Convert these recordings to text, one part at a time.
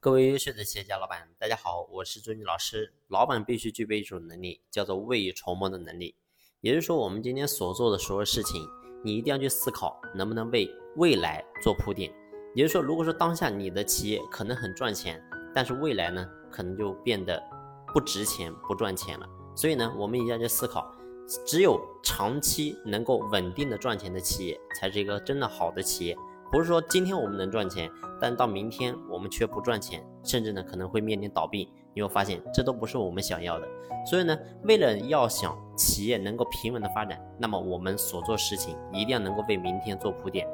各位优秀的企业家老板，大家好，我是朱军老师。老板必须具备一种能力，叫做未雨绸缪的能力。也就是说，我们今天所做的所有事情，你一定要去思考，能不能为未来做铺垫。也就是说，如果说当下你的企业可能很赚钱，但是未来呢，可能就变得不值钱、不赚钱了。所以呢，我们一定要去思考，只有长期能够稳定的赚钱的企业，才是一个真的好的企业。不是说今天我们能赚钱，但到明天我们却不赚钱，甚至呢可能会面临倒闭。你会发现这都不是我们想要的。所以呢，为了要想企业能够平稳的发展，那么我们所做事情一定要能够为明天做铺垫。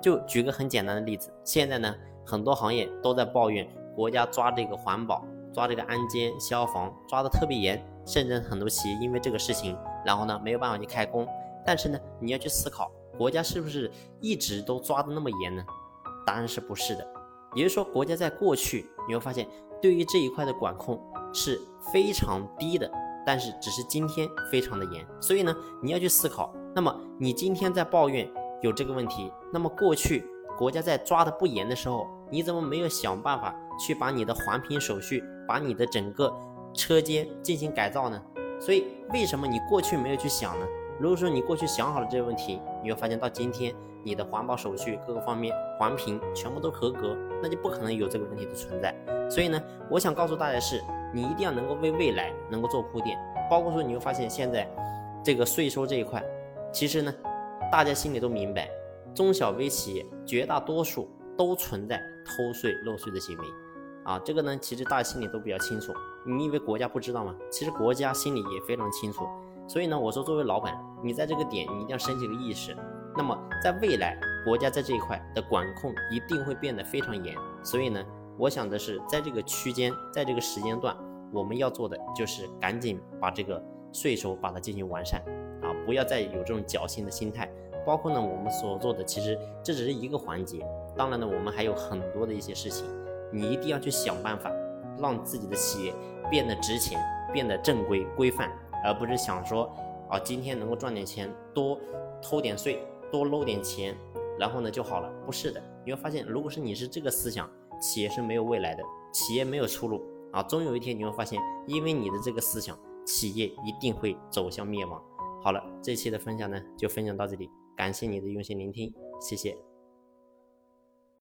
就举个很简单的例子，现在呢很多行业都在抱怨国家抓这个环保、抓这个安监、消防抓的特别严，甚至很多企业因为这个事情，然后呢没有办法去开工。但是呢，你要去思考。国家是不是一直都抓的那么严呢？答案是不是的。也就是说，国家在过去你会发现，对于这一块的管控是非常低的，但是只是今天非常的严。所以呢，你要去思考，那么你今天在抱怨有这个问题，那么过去国家在抓的不严的时候，你怎么没有想办法去把你的环评手续、把你的整个车间进行改造呢？所以，为什么你过去没有去想呢？如果说你过去想好了这些问题，你会发现到今天你的环保手续各个方面环评全部都合格，那就不可能有这个问题的存在。所以呢，我想告诉大家是，你一定要能够为未来能够做铺垫。包括说你会发现现在这个税收这一块，其实呢，大家心里都明白，中小微企业绝大多数都存在偷税漏税的行为啊。这个呢，其实大家心里都比较清楚。你以为国家不知道吗？其实国家心里也非常清楚。所以呢，我说作为老板，你在这个点你一定要升起个意识。那么在未来，国家在这一块的管控一定会变得非常严。所以呢，我想的是，在这个区间，在这个时间段，我们要做的就是赶紧把这个税收把它进行完善啊，不要再有这种侥幸的心态。包括呢，我们所做的其实这只是一个环节。当然呢，我们还有很多的一些事情，你一定要去想办法，让自己的企业变得值钱，变得正规规范。而不是想说啊，今天能够赚点钱，多偷点税，多搂点钱，然后呢就好了。不是的，你会发现，如果是你是这个思想，企业是没有未来的，企业没有出路啊。终有一天你会发现，因为你的这个思想，企业一定会走向灭亡。好了，这期的分享呢就分享到这里，感谢你的用心聆听，谢谢。